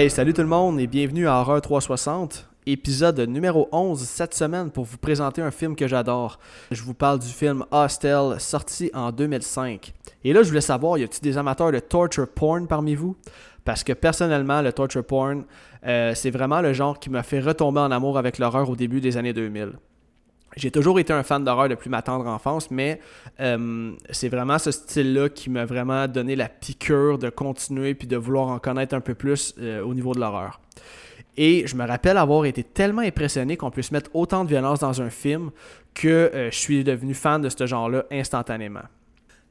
Hey, salut tout le monde et bienvenue à Horreur 360, épisode numéro 11 cette semaine pour vous présenter un film que j'adore. Je vous parle du film Hostel, sorti en 2005. Et là, je voulais savoir, y a-t-il des amateurs de torture porn parmi vous? Parce que personnellement, le torture porn, euh, c'est vraiment le genre qui m'a fait retomber en amour avec l'horreur au début des années 2000. J'ai toujours été un fan d'horreur depuis ma tendre enfance, mais euh, c'est vraiment ce style-là qui m'a vraiment donné la piqûre de continuer puis de vouloir en connaître un peu plus euh, au niveau de l'horreur. Et je me rappelle avoir été tellement impressionné qu'on puisse mettre autant de violence dans un film que euh, je suis devenu fan de ce genre-là instantanément.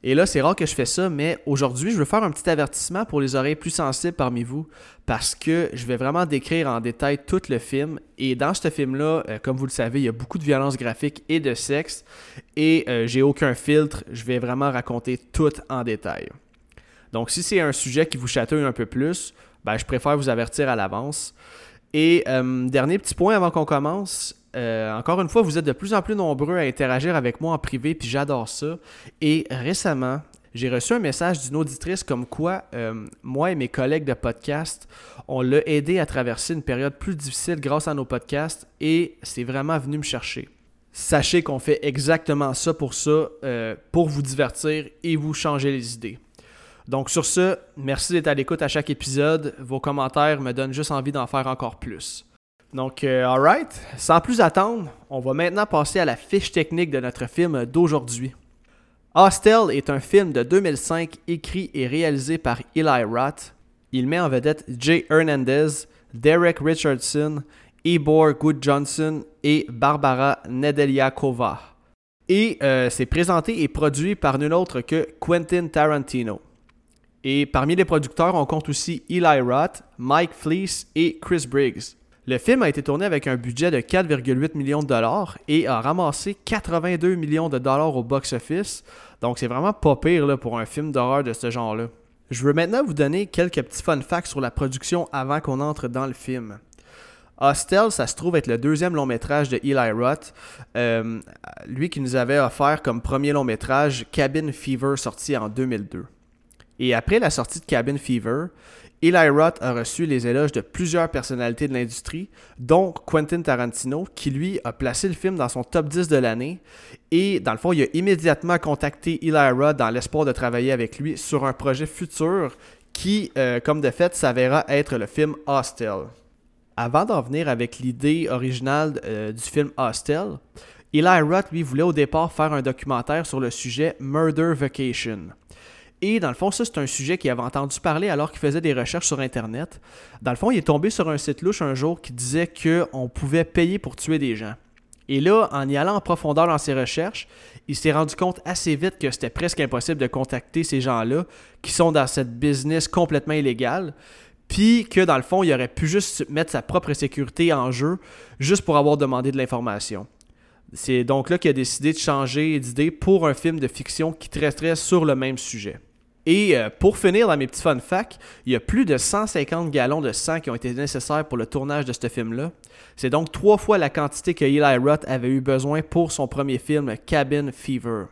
Et là, c'est rare que je fais ça, mais aujourd'hui, je veux faire un petit avertissement pour les oreilles plus sensibles parmi vous, parce que je vais vraiment décrire en détail tout le film. Et dans ce film-là, euh, comme vous le savez, il y a beaucoup de violence graphique et de sexe, et euh, j'ai aucun filtre, je vais vraiment raconter tout en détail. Donc, si c'est un sujet qui vous chatouille un peu plus, ben, je préfère vous avertir à l'avance. Et euh, dernier petit point avant qu'on commence, euh, encore une fois, vous êtes de plus en plus nombreux à interagir avec moi en privé, puis j'adore ça. Et récemment, j'ai reçu un message d'une auditrice comme quoi euh, moi et mes collègues de podcast, on l'a aidé à traverser une période plus difficile grâce à nos podcasts et c'est vraiment venu me chercher. Sachez qu'on fait exactement ça pour ça, pour vous divertir et vous changer les idées. Donc sur ce, merci d'être à l'écoute à chaque épisode. Vos commentaires me donnent juste envie d'en faire encore plus. Donc, euh, alright, sans plus attendre, on va maintenant passer à la fiche technique de notre film d'aujourd'hui. Hostel est un film de 2005 écrit et réalisé par Eli Roth. Il met en vedette Jay Hernandez, Derek Richardson, Ebor Good Johnson et Barbara Nedelyakova. Et euh, c'est présenté et produit par nul autre que Quentin Tarantino. Et parmi les producteurs, on compte aussi Eli Roth, Mike Fleece et Chris Briggs. Le film a été tourné avec un budget de 4,8 millions de dollars et a ramassé 82 millions de dollars au box-office. Donc c'est vraiment pas pire pour un film d'horreur de ce genre-là. Je veux maintenant vous donner quelques petits fun facts sur la production avant qu'on entre dans le film. Hostel, ça se trouve être le deuxième long métrage de Eli Roth, euh, lui qui nous avait offert comme premier long métrage Cabin Fever sorti en 2002. Et après la sortie de Cabin Fever, Eli Roth a reçu les éloges de plusieurs personnalités de l'industrie, dont Quentin Tarantino, qui lui a placé le film dans son top 10 de l'année. Et dans le fond, il a immédiatement contacté Eli Roth dans l'espoir de travailler avec lui sur un projet futur qui, euh, comme de fait, s'avéra être le film Hostel. Avant d'en venir avec l'idée originale euh, du film Hostel, Eli Roth, lui, voulait au départ faire un documentaire sur le sujet Murder Vacation. Et dans le fond, ça, c'est un sujet qu'il avait entendu parler alors qu'il faisait des recherches sur Internet. Dans le fond, il est tombé sur un site louche un jour qui disait qu'on pouvait payer pour tuer des gens. Et là, en y allant en profondeur dans ses recherches, il s'est rendu compte assez vite que c'était presque impossible de contacter ces gens-là qui sont dans cette business complètement illégale. Puis que dans le fond, il aurait pu juste mettre sa propre sécurité en jeu juste pour avoir demandé de l'information. C'est donc là qu'il a décidé de changer d'idée pour un film de fiction qui traiterait sur le même sujet. Et euh, pour finir dans mes petits fun facts, il y a plus de 150 gallons de sang qui ont été nécessaires pour le tournage de ce film-là. C'est donc trois fois la quantité que Eli Roth avait eu besoin pour son premier film Cabin Fever.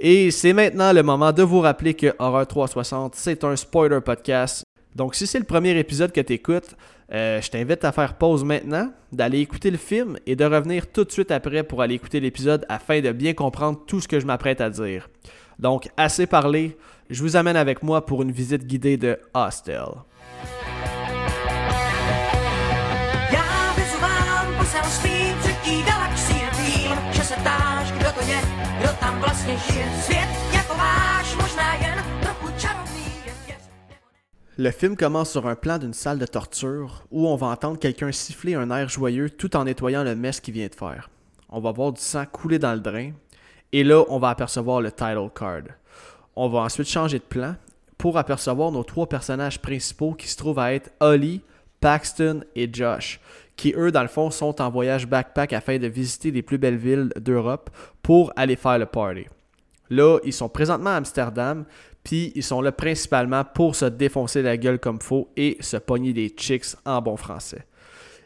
Et c'est maintenant le moment de vous rappeler que Horror 360, c'est un spoiler podcast. Donc si c'est le premier épisode que tu écoutes, euh, je t'invite à faire pause maintenant, d'aller écouter le film et de revenir tout de suite après pour aller écouter l'épisode afin de bien comprendre tout ce que je m'apprête à dire. Donc assez parlé, je vous amène avec moi pour une visite guidée de Hostel. Le film commence sur un plan d'une salle de torture où on va entendre quelqu'un siffler un air joyeux tout en nettoyant le mess qu'il vient de faire. On va voir du sang couler dans le drain et là on va apercevoir le title card. On va ensuite changer de plan pour apercevoir nos trois personnages principaux qui se trouvent à être Holly, Paxton et Josh, qui eux, dans le fond, sont en voyage backpack afin de visiter les plus belles villes d'Europe pour aller faire le party. Là, ils sont présentement à Amsterdam, puis ils sont là principalement pour se défoncer la gueule comme faux et se pogner des chicks en bon français.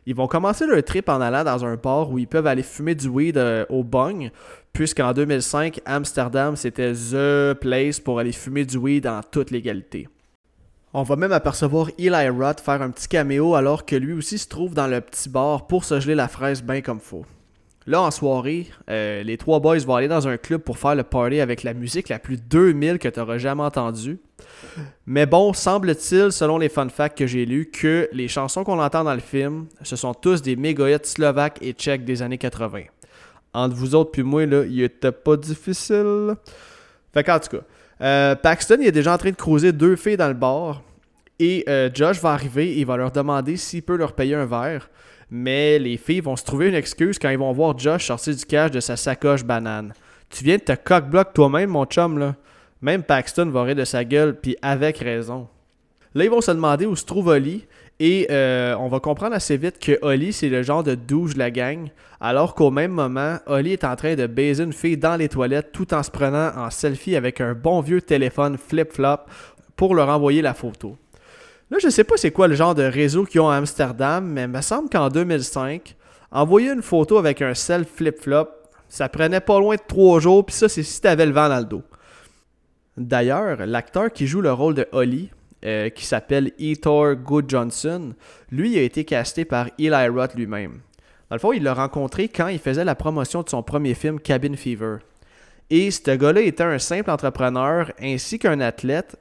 Ils vont commencer leur trip en allant dans un bar où ils peuvent aller fumer du weed euh, au bong, puisqu'en 2005, Amsterdam, c'était THE place pour aller fumer du weed en toute légalité. On va même apercevoir Eli Roth faire un petit caméo alors que lui aussi se trouve dans le petit bar pour se geler la fraise bien comme faut. Là, en soirée, euh, les trois boys vont aller dans un club pour faire le party avec la musique la plus 2000 que tu auras jamais entendue. Mais bon, semble-t-il, selon les fun facts que j'ai lus, que les chansons qu'on entend dans le film, ce sont tous des méga slovaques et tchèques des années 80. Entre vous autres puis moi, là, il était pas difficile. Fait qu'en tout cas, euh, Paxton est déjà en train de croiser deux filles dans le bar. Et euh, Josh va arriver et il va leur demander s'il peut leur payer un verre. Mais les filles vont se trouver une excuse quand ils vont voir Josh sortir du cash de sa sacoche banane. Tu viens de te cock-block toi-même, mon chum, là. Même Paxton va rire de sa gueule, puis avec raison. Là, ils vont se demander où se trouve Oli, et euh, on va comprendre assez vite que Oli, c'est le genre de douche de la gang, alors qu'au même moment, Oli est en train de baiser une fille dans les toilettes tout en se prenant en selfie avec un bon vieux téléphone flip-flop pour leur envoyer la photo. Là, je sais pas c'est quoi le genre de réseau qu'ils ont à Amsterdam, mais il me semble qu'en 2005, envoyer une photo avec un sel flip-flop, ça prenait pas loin de trois jours, puis ça, c'est si t'avais le vent dans le dos. D'ailleurs, l'acteur qui joue le rôle de Holly, euh, qui s'appelle Etor Good Johnson, lui a été casté par Eli Roth lui-même. Dans le fond, il l'a rencontré quand il faisait la promotion de son premier film Cabin Fever. Et ce gars-là était un simple entrepreneur ainsi qu'un athlète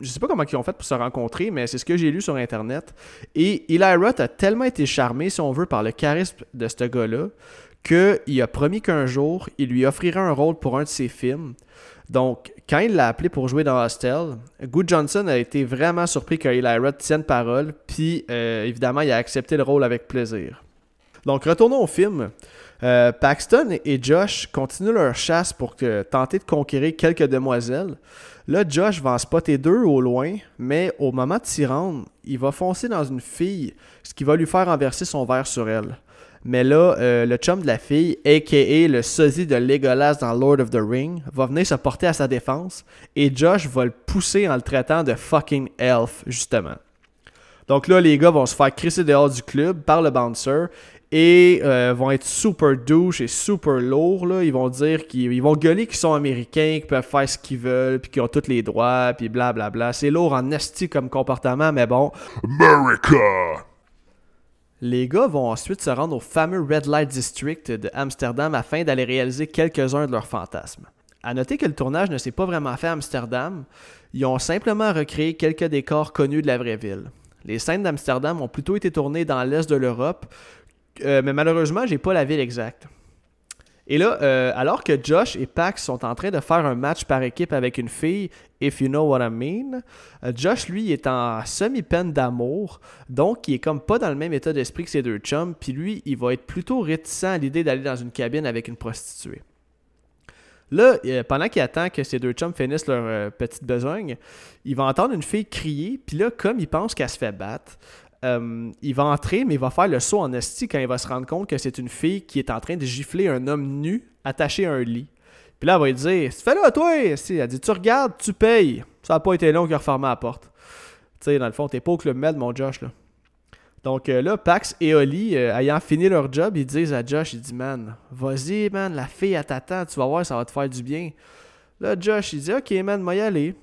je sais pas comment ils ont fait pour se rencontrer, mais c'est ce que j'ai lu sur Internet. Et Eli Roth a tellement été charmé, si on veut, par le charisme de ce gars-là, qu'il a promis qu'un jour, il lui offrirait un rôle pour un de ses films. Donc, quand il l'a appelé pour jouer dans Hostel, Good Johnson a été vraiment surpris que Eli Roth tienne parole, puis euh, évidemment, il a accepté le rôle avec plaisir. Donc, retournons au film. Euh, Paxton et Josh continuent leur chasse pour tenter de conquérir quelques demoiselles. Là, Josh va en spotter deux au loin, mais au moment de s'y rendre, il va foncer dans une fille, ce qui va lui faire renverser son verre sur elle. Mais là, euh, le chum de la fille, a.k.a. le sosie de Legolas dans Lord of the Ring, va venir se porter à sa défense et Josh va le pousser en le traitant de fucking elf, justement. Donc là, les gars vont se faire crisser dehors du club par le bouncer et euh, vont être super douches et super lourds. Là. Ils vont dire qu'ils vont gueuler qu'ils sont américains, qu'ils peuvent faire ce qu'ils veulent, puis qu'ils ont tous les droits, puis blablabla. Bla, bla. C'est lourd en esti comme comportement, mais bon. America! Les gars vont ensuite se rendre au fameux Red Light District de Amsterdam afin d'aller réaliser quelques-uns de leurs fantasmes. À noter que le tournage ne s'est pas vraiment fait à Amsterdam, ils ont simplement recréé quelques décors connus de la vraie ville. Les scènes d'Amsterdam ont plutôt été tournées dans l'est de l'Europe, euh, mais malheureusement, j'ai pas la ville exacte. Et là, euh, alors que Josh et Pax sont en train de faire un match par équipe avec une fille, if you know what I mean, euh, Josh, lui, est en semi-peine d'amour, donc il est comme pas dans le même état d'esprit que ses deux chums, puis lui, il va être plutôt réticent à l'idée d'aller dans une cabine avec une prostituée. Là, pendant qu'il attend que ses deux chums finissent leur petite besogne, il va entendre une fille crier, puis là, comme il pense qu'elle se fait battre, euh, il va entrer, mais il va faire le saut en esti quand il va se rendre compte que c'est une fille qui est en train de gifler un homme nu attaché à un lit. Puis là, elle va lui dire Fais-le, toi Elle dit Tu regardes, tu payes. Ça n'a pas été long qu'il a refermé la porte. Tu sais, dans le fond, t'es pas au Club Med, mon Josh. Là. Donc euh, là, Pax et Oli, euh, ayant fini leur job, ils disent à Josh Il dit Man, vas-y, man, la fille, elle t'attend, tu vas voir, ça va te faire du bien. Là, Josh, il dit Ok, man, moi y aller.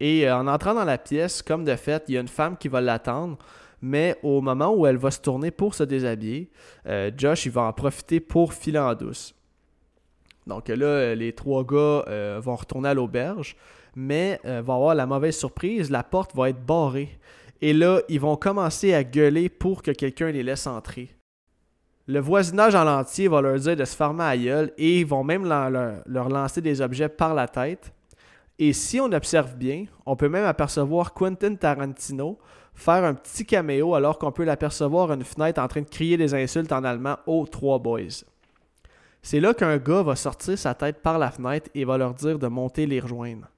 Et en entrant dans la pièce, comme de fait, il y a une femme qui va l'attendre mais au moment où elle va se tourner pour se déshabiller, euh, Josh il va en profiter pour filer en douce. Donc là, les trois gars euh, vont retourner à l'auberge, mais euh, va avoir la mauvaise surprise, la porte va être barrée. Et là, ils vont commencer à gueuler pour que quelqu'un les laisse entrer. Le voisinage en entier va leur dire de se fermer à gueule et ils vont même leur lancer des objets par la tête. Et si on observe bien, on peut même apercevoir Quentin Tarantino faire un petit caméo alors qu'on peut l'apercevoir à une fenêtre en train de crier des insultes en allemand aux trois boys. C'est là qu'un gars va sortir sa tête par la fenêtre et va leur dire de monter les rejoindre.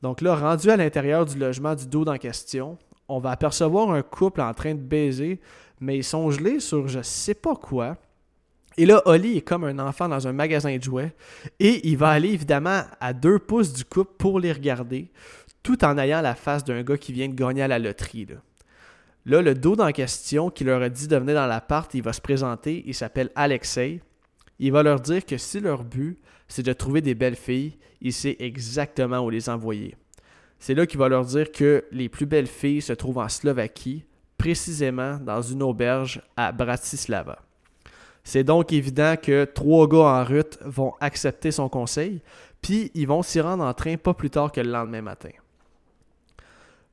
Donc là, rendu à l'intérieur du logement du dos en question, on va apercevoir un couple en train de baiser, mais ils sont gelés sur je sais pas quoi. Et là, Oli est comme un enfant dans un magasin de jouets et il va aller évidemment à deux pouces du couple pour les regarder, tout en ayant la face d'un gars qui vient de gagner à la loterie. Là, le dos en question qui leur a dit de venir dans l'appart, il va se présenter, il s'appelle Alexei. Il va leur dire que si leur but, c'est de trouver des belles filles, il sait exactement où les envoyer. C'est là qu'il va leur dire que les plus belles filles se trouvent en Slovaquie, précisément dans une auberge à Bratislava. C'est donc évident que trois gars en route vont accepter son conseil, puis ils vont s'y rendre en train pas plus tard que le lendemain matin.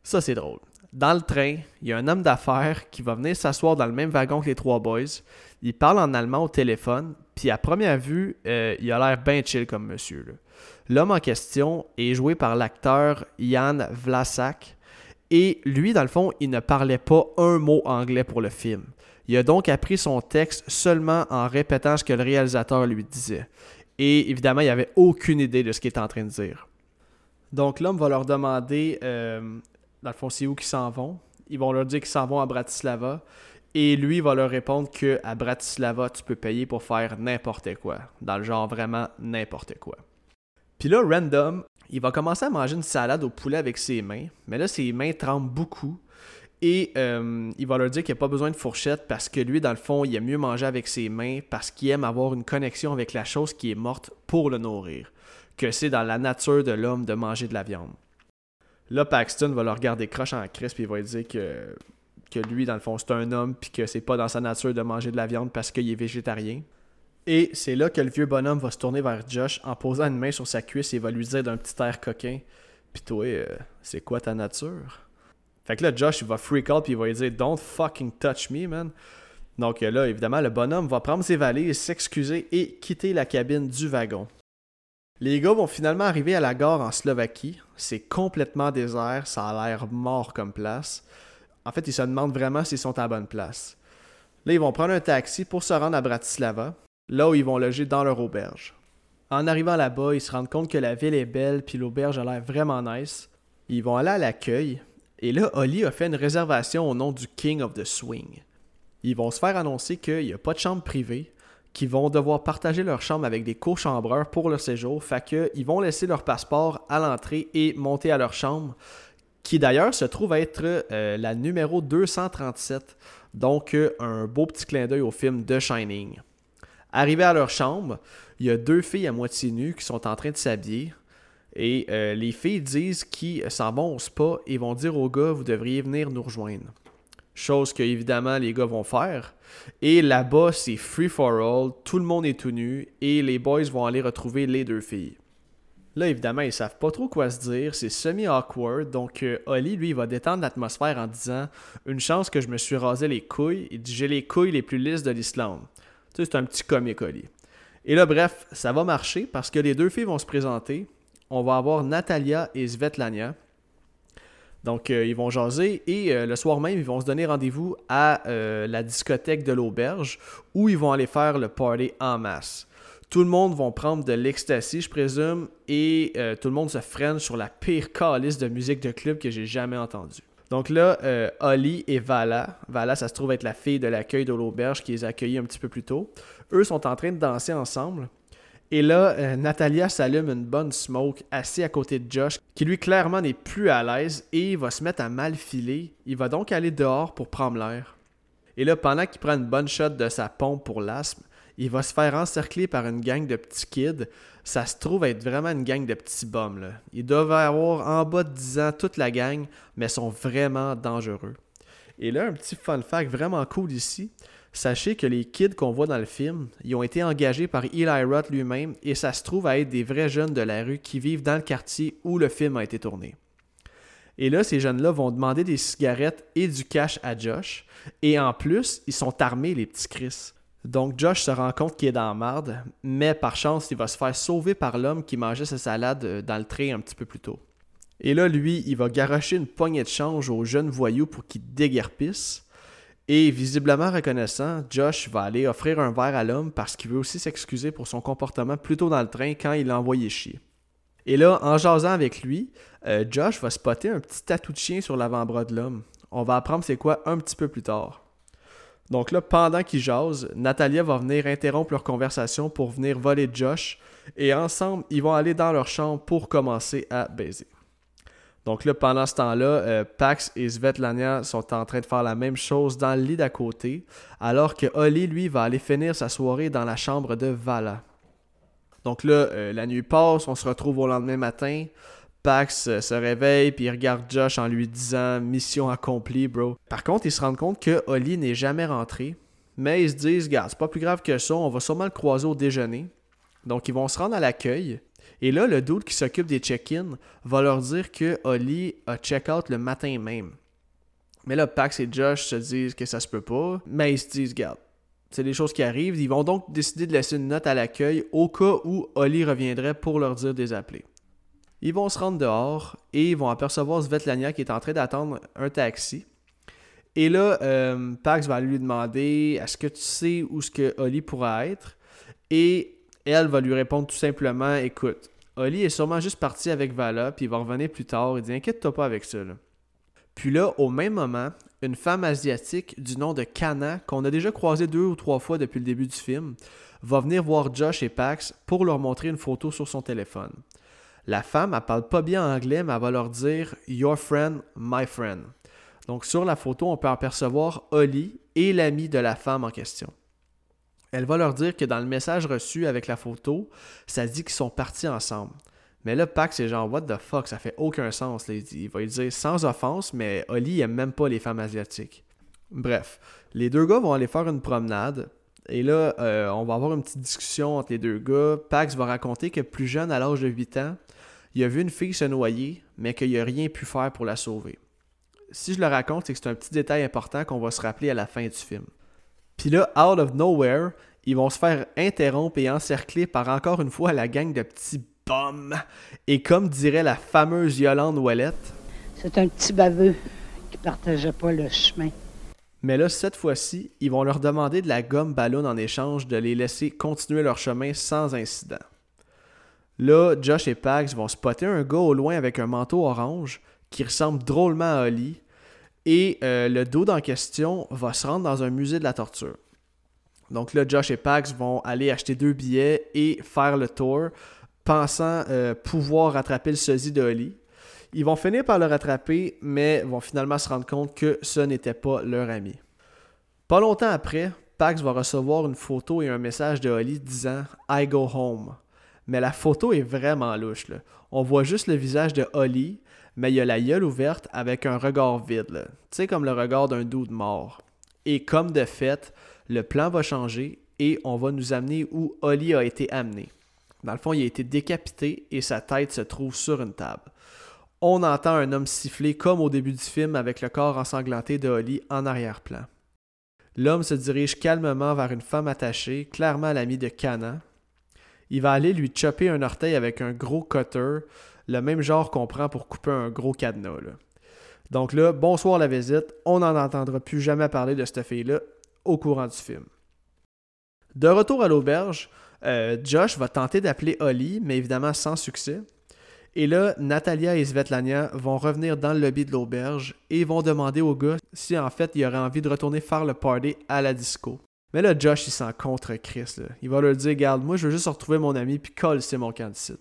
Ça, c'est drôle. Dans le train, il y a un homme d'affaires qui va venir s'asseoir dans le même wagon que les trois boys. Il parle en allemand au téléphone, puis à première vue, euh, il a l'air bien chill comme monsieur. L'homme en question est joué par l'acteur Jan Vlasak, et lui, dans le fond, il ne parlait pas un mot anglais pour le film. Il a donc appris son texte seulement en répétant ce que le réalisateur lui disait. Et évidemment, il n'avait aucune idée de ce qu'il était en train de dire. Donc l'homme va leur demander, euh, dans le fond, c'est où qu'ils s'en vont. Ils vont leur dire qu'ils s'en vont à Bratislava. Et lui va leur répondre que à Bratislava, tu peux payer pour faire n'importe quoi. Dans le genre vraiment n'importe quoi. Puis là, random, il va commencer à manger une salade au poulet avec ses mains. Mais là, ses mains tremblent beaucoup. Et euh, il va leur dire qu'il n'y a pas besoin de fourchette parce que lui, dans le fond, il aime mieux manger avec ses mains parce qu'il aime avoir une connexion avec la chose qui est morte pour le nourrir. Que c'est dans la nature de l'homme de manger de la viande. Là, Paxton va le regarder croche en crisp et il va lui dire que, lui, dans le fond, c'est un homme puis que c'est pas dans sa nature de manger de la viande parce qu'il est végétarien. Et c'est là que le vieux bonhomme va se tourner vers Josh en posant une main sur sa cuisse et va lui dire d'un petit air coquin Pis toi, euh, c'est quoi ta nature fait que là, Josh, va freak out puis il va lui dire Don't fucking touch me, man. Donc là, évidemment, le bonhomme va prendre ses valises, s'excuser et quitter la cabine du wagon. Les gars vont finalement arriver à la gare en Slovaquie. C'est complètement désert, ça a l'air mort comme place. En fait, ils se demandent vraiment s'ils sont à bonne place. Là, ils vont prendre un taxi pour se rendre à Bratislava, là où ils vont loger dans leur auberge. En arrivant là-bas, ils se rendent compte que la ville est belle puis l'auberge a l'air vraiment nice. Ils vont aller à l'accueil, et là, Oli a fait une réservation au nom du King of the Swing. Ils vont se faire annoncer qu'il n'y a pas de chambre privée, qu'ils vont devoir partager leur chambre avec des co-chambreurs pour leur séjour, fait qu'ils vont laisser leur passeport à l'entrée et monter à leur chambre, qui d'ailleurs se trouve être euh, la numéro 237, donc euh, un beau petit clin d'œil au film The Shining. Arrivés à leur chambre, il y a deux filles à moitié nues qui sont en train de s'habiller. Et euh, les filles disent qu'ils s'en vont au spa et vont dire aux gars, vous devriez venir nous rejoindre. Chose que évidemment les gars vont faire. Et là-bas, c'est free for all, tout le monde est tout nu et les boys vont aller retrouver les deux filles. Là, évidemment, ils savent pas trop quoi se dire, c'est semi-awkward, donc euh, Oli, lui, va détendre l'atmosphère en disant Une chance que je me suis rasé les couilles, il dit J'ai les couilles les plus lisses de l'Islande. Tu sais, c'est un petit comique, Oli. Et là, bref, ça va marcher parce que les deux filles vont se présenter, on va avoir Natalia et Svetlana. Donc, euh, ils vont jaser et euh, le soir même, ils vont se donner rendez-vous à euh, la discothèque de l'auberge où ils vont aller faire le party en masse. Tout le monde va prendre de l'ecstasy, je présume, et tout le monde se freine sur la pire calice de musique de club que j'ai jamais entendue. Donc là, Holly et Vala, Vala, ça se trouve être la fille de l'accueil de l'auberge qui les a accueillis un petit peu plus tôt, eux sont en train de danser ensemble. Et là, euh, Natalia s'allume une bonne smoke assis à côté de Josh, qui lui clairement n'est plus à l'aise et va se mettre à mal filer. Il va donc aller dehors pour prendre l'air. Et là, pendant qu'il prend une bonne shot de sa pompe pour l'asthme, il va se faire encercler par une gang de petits kids. Ça se trouve être vraiment une gang de petits bums. Ils doivent avoir en bas de 10 ans toute la gang, mais sont vraiment dangereux. Et là, un petit fun fact vraiment cool ici, Sachez que les kids qu'on voit dans le film, ils ont été engagés par Eli Roth lui-même et ça se trouve à être des vrais jeunes de la rue qui vivent dans le quartier où le film a été tourné. Et là, ces jeunes-là vont demander des cigarettes et du cash à Josh. Et en plus, ils sont armés, les petits Chris. Donc Josh se rend compte qu'il est dans la marde, mais par chance, il va se faire sauver par l'homme qui mangeait sa salade euh, dans le train un petit peu plus tôt. Et là, lui, il va garocher une poignée de change aux jeunes voyous pour qu'ils déguerpissent. Et visiblement reconnaissant, Josh va aller offrir un verre à l'homme parce qu'il veut aussi s'excuser pour son comportement plus tôt dans le train quand il l'a envoyé chier. Et là, en jasant avec lui, euh, Josh va spotter un petit tatou de chien sur l'avant-bras de l'homme. On va apprendre c'est quoi un petit peu plus tard. Donc là, pendant qu'ils jasent, Natalia va venir interrompre leur conversation pour venir voler Josh. Et ensemble, ils vont aller dans leur chambre pour commencer à baiser. Donc là, pendant ce temps-là, euh, Pax et Svetlana sont en train de faire la même chose dans le lit d'à côté, alors que Holly, lui, va aller finir sa soirée dans la chambre de Vala. Donc là, euh, la nuit passe, on se retrouve au lendemain matin. Pax euh, se réveille puis il regarde Josh en lui disant mission accomplie, bro. Par contre, ils se rendent compte que Holly n'est jamais rentré, mais ils se disent, gars, c'est pas plus grave que ça, on va sûrement le croiser au déjeuner. Donc ils vont se rendre à l'accueil. Et là, le dude qui s'occupe des check-in va leur dire que Holly a check-out le matin même. Mais là, Pax et Josh se disent que ça se peut pas, mais ils se disent, regarde, c'est des choses qui arrivent. Ils vont donc décider de laisser une note à l'accueil au cas où Holly reviendrait pour leur dire des appelés. Ils vont se rendre dehors et ils vont apercevoir Svetlana qui est en train d'attendre un taxi. Et là, euh, Pax va lui demander Est-ce que tu sais où ce que Holly pourra être? Et elle va lui répondre tout simplement Écoute, Holly est sûrement juste parti avec Vala, puis il va revenir plus tard. Il dit Inquiète-toi pas avec ça. Puis là, au même moment, une femme asiatique du nom de Kana, qu'on a déjà croisée deux ou trois fois depuis le début du film, va venir voir Josh et Pax pour leur montrer une photo sur son téléphone. La femme, elle parle pas bien anglais, mais elle va leur dire Your friend, my friend. Donc sur la photo, on peut apercevoir Holly et l'ami de la femme en question. Elle va leur dire que dans le message reçu avec la photo, ça dit qu'ils sont partis ensemble. Mais là, Pax, c'est genre, what the fuck, ça fait aucun sens. Il va lui dire sans offense, mais Holly aime même pas les femmes asiatiques. Bref, les deux gars vont aller faire une promenade. Et là, euh, on va avoir une petite discussion entre les deux gars. Pax va raconter que plus jeune, à l'âge de 8 ans, il a vu une fille se noyer, mais qu'il n'a rien pu faire pour la sauver. Si je le raconte, c'est que c'est un petit détail important qu'on va se rappeler à la fin du film. Puis là, out of nowhere, ils vont se faire interrompre et encercler par encore une fois la gang de petits bums. Et comme dirait la fameuse Yolande Ouellette, c'est un petit baveux qui partageait pas le chemin. Mais là, cette fois-ci, ils vont leur demander de la gomme ballon en échange de les laisser continuer leur chemin sans incident. Là, Josh et Pax vont spotter un gars au loin avec un manteau orange qui ressemble drôlement à Holly. Et euh, le dos en question va se rendre dans un musée de la torture. Donc là, Josh et Pax vont aller acheter deux billets et faire le tour, pensant euh, pouvoir rattraper le sosie de Holly. Ils vont finir par le rattraper, mais vont finalement se rendre compte que ce n'était pas leur ami. Pas longtemps après, Pax va recevoir une photo et un message de Holly disant I go home. Mais la photo est vraiment louche. On voit juste le visage de Holly, mais il y a la gueule ouverte avec un regard vide. Tu sais, comme le regard d'un doute mort. Et comme de fait, le plan va changer et on va nous amener où Holly a été amené. Dans le fond, il a été décapité et sa tête se trouve sur une table. On entend un homme siffler comme au début du film avec le corps ensanglanté de Holly en arrière-plan. L'homme se dirige calmement vers une femme attachée, clairement l'amie de Cana, il va aller lui chopper un orteil avec un gros cutter, le même genre qu'on prend pour couper un gros cadenas. Donc là, bonsoir la visite, on n'en entendra plus jamais parler de cette fille-là au courant du film. De retour à l'auberge, euh, Josh va tenter d'appeler Holly, mais évidemment sans succès. Et là, Natalia et Svetlana vont revenir dans le lobby de l'auberge et vont demander au gars si en fait il aurait envie de retourner faire le party à la disco. Mais là, Josh, il s'en contre Chris. Il va leur dire Garde, moi, je veux juste retrouver mon ami, puis colle, c'est mon candidat.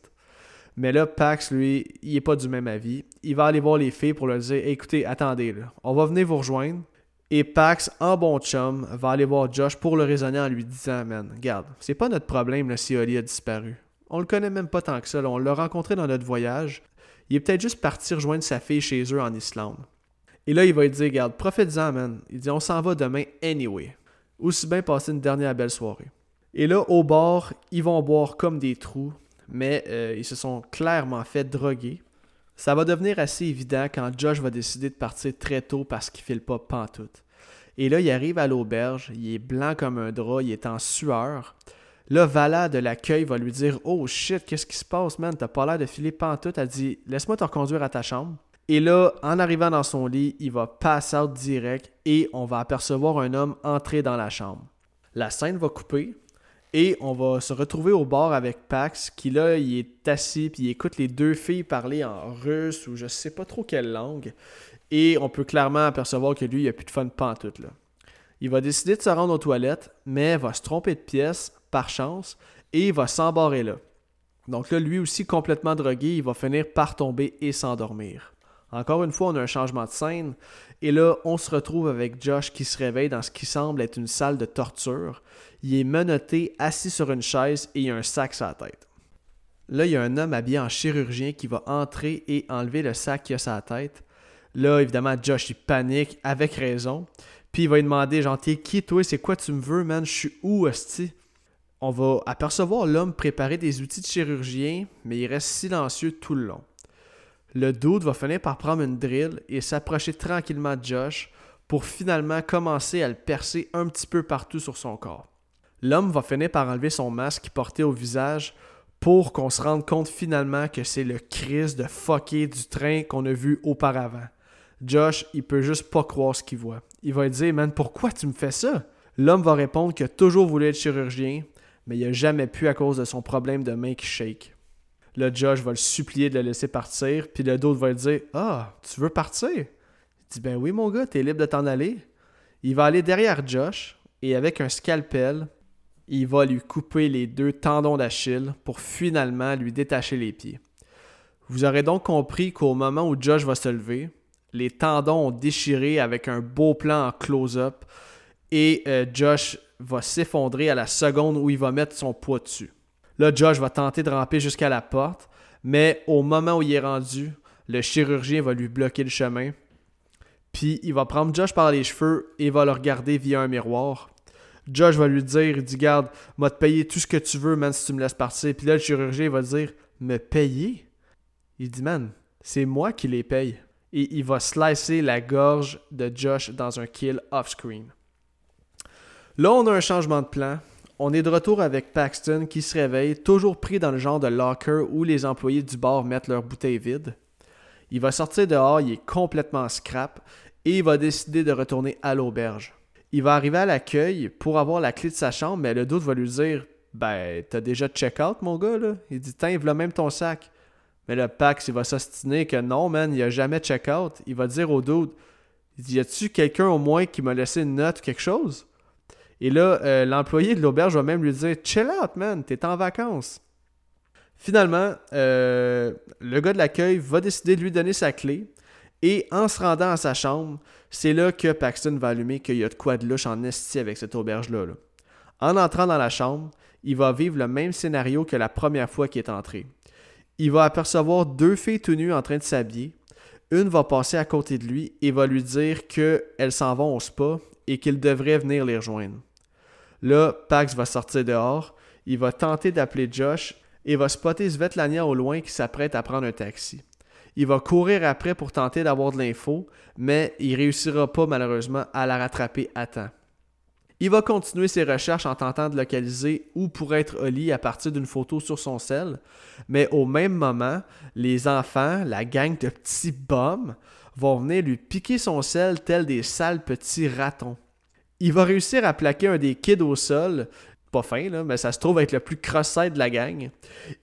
Mais là, Pax, lui, il est pas du même avis. Il va aller voir les filles pour leur dire Écoutez, attendez, on va venir vous rejoindre. Et Pax, en bon chum, va aller voir Josh pour le raisonner en lui disant Man, garde, c'est pas notre problème si Oli a disparu. On le connaît même pas tant que ça. On l'a rencontré dans notre voyage. Il est peut-être juste parti rejoindre sa fille chez eux en Islande. Et là, il va lui dire Garde, profite-en, man. Il dit On s'en va demain anyway aussi bien passer une dernière belle soirée. Et là, au bord, ils vont boire comme des trous, mais euh, ils se sont clairement fait droguer. Ça va devenir assez évident quand Josh va décider de partir très tôt parce qu'il file pas pantoute. Et là, il arrive à l'auberge, il est blanc comme un drap, il est en sueur. Là, Vala de l'accueil va lui dire Oh shit, qu'est-ce qui se passe, man? T'as pas l'air de filer pantoute. Elle dit Laisse-moi te reconduire à ta chambre. Et là, en arrivant dans son lit, il va pass out direct et on va apercevoir un homme entrer dans la chambre. La scène va couper et on va se retrouver au bar avec Pax qui là, il est assis puis il écoute les deux filles parler en russe ou je sais pas trop quelle langue. Et on peut clairement apercevoir que lui, il a plus de fun pantoute. Là. Il va décider de se rendre aux toilettes, mais va se tromper de pièce, par chance, et il va s'embarrer là. Donc là, lui aussi complètement drogué, il va finir par tomber et s'endormir. Encore une fois, on a un changement de scène. Et là, on se retrouve avec Josh qui se réveille dans ce qui semble être une salle de torture. Il est menotté, assis sur une chaise et il a un sac sur la tête. Là, il y a un homme habillé en chirurgien qui va entrer et enlever le sac qui a sa tête. Là, évidemment, Josh, il panique, avec raison. Puis il va lui demander, genre, t'es qui toi, c'est quoi tu me veux, man, je suis où, hostie? On va apercevoir l'homme préparer des outils de chirurgien, mais il reste silencieux tout le long. Le dude va finir par prendre une drill et s'approcher tranquillement de Josh pour finalement commencer à le percer un petit peu partout sur son corps. L'homme va finir par enlever son masque porté au visage pour qu'on se rende compte finalement que c'est le Chris de fucké du train qu'on a vu auparavant. Josh, il peut juste pas croire ce qu'il voit. Il va dire Man, pourquoi tu me fais ça? L'homme va répondre qu'il a toujours voulu être chirurgien, mais il n'a jamais pu à cause de son problème de main qui shake. Le Josh va le supplier de le laisser partir, puis le d'autre va lui dire Ah, tu veux partir? Il dit Ben oui, mon gars, t'es libre de t'en aller. Il va aller derrière Josh et avec un scalpel, il va lui couper les deux tendons d'Achille pour finalement lui détacher les pieds. Vous aurez donc compris qu'au moment où Josh va se lever, les tendons ont déchiré avec un beau plan en close-up et euh, Josh va s'effondrer à la seconde où il va mettre son poids dessus. Là, Josh va tenter de ramper jusqu'à la porte, mais au moment où il est rendu, le chirurgien va lui bloquer le chemin. Puis il va prendre Josh par les cheveux et va le regarder via un miroir. Josh va lui dire, il dit, garde, va te payer tout ce que tu veux, man, si tu me laisses partir. Puis là, le chirurgien va dire, me payer? Il dit, man, c'est moi qui les paye. Et il va slicer la gorge de Josh dans un kill off-screen. Là, on a un changement de plan. On est de retour avec Paxton qui se réveille, toujours pris dans le genre de locker où les employés du bar mettent leurs bouteilles vides. Il va sortir dehors, il est complètement scrap et il va décider de retourner à l'auberge. Il va arriver à l'accueil pour avoir la clé de sa chambre, mais le doute va lui dire Ben, t'as déjà check-out, mon gars, là Il dit Tiens, voilà même ton sac. Mais le Pax, il va s'ostiner que non, man, il a jamais check-out. Il va dire au doute Y a-tu quelqu'un au moins qui m'a laissé une note ou quelque chose? Et là, euh, l'employé de l'auberge va même lui dire Chill out, man, t'es en vacances. Finalement, euh, le gars de l'accueil va décider de lui donner sa clé. Et en se rendant à sa chambre, c'est là que Paxton va allumer qu'il y a de quoi de louche en esti avec cette auberge-là. En entrant dans la chambre, il va vivre le même scénario que la première fois qu'il est entré. Il va apercevoir deux filles tout nues en train de s'habiller. Une va passer à côté de lui et va lui dire qu'elles s'en vont au spa et qu'il devrait venir les rejoindre. Là, Pax va sortir dehors, il va tenter d'appeler Josh et va spotter Svetlania au loin qui s'apprête à prendre un taxi. Il va courir après pour tenter d'avoir de l'info, mais il réussira pas malheureusement à la rattraper à temps. Il va continuer ses recherches en tentant de localiser où pourrait être Oli à partir d'une photo sur son sel, mais au même moment, les enfants, la gang de petits bums, vont venir lui piquer son sel tel des sales petits ratons. Il va réussir à plaquer un des kids au sol. Pas fin, là, mais ça se trouve être le plus cross de la gang.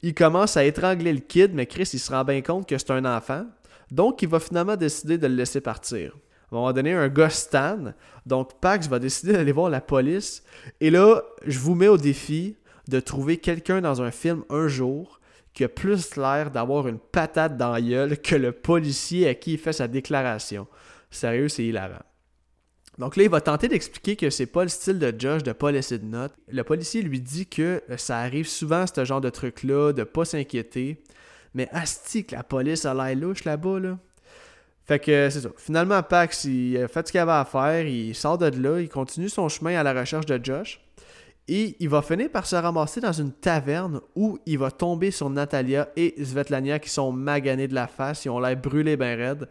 Il commence à étrangler le kid, mais Chris, il se rend bien compte que c'est un enfant. Donc, il va finalement décider de le laisser partir. On va donner un gars Stan. Donc, Pax va décider d'aller voir la police. Et là, je vous mets au défi de trouver quelqu'un dans un film un jour qui a plus l'air d'avoir une patate dans la gueule que le policier à qui il fait sa déclaration. Sérieux, c'est hilarant. Donc là, il va tenter d'expliquer que c'est pas le style de Josh de pas laisser de notes. Le policier lui dit que euh, ça arrive souvent, ce genre de truc-là, de pas s'inquiéter. Mais asti que la police a l'air louche là-bas, là. Fait que c'est ça. Finalement, Pax, il a fait ce qu'il avait à faire, il sort de là, il continue son chemin à la recherche de Josh. Et il va finir par se ramasser dans une taverne où il va tomber sur Natalia et Svetlania qui sont maganés de la face, ils ont l'air brûlés ben raides.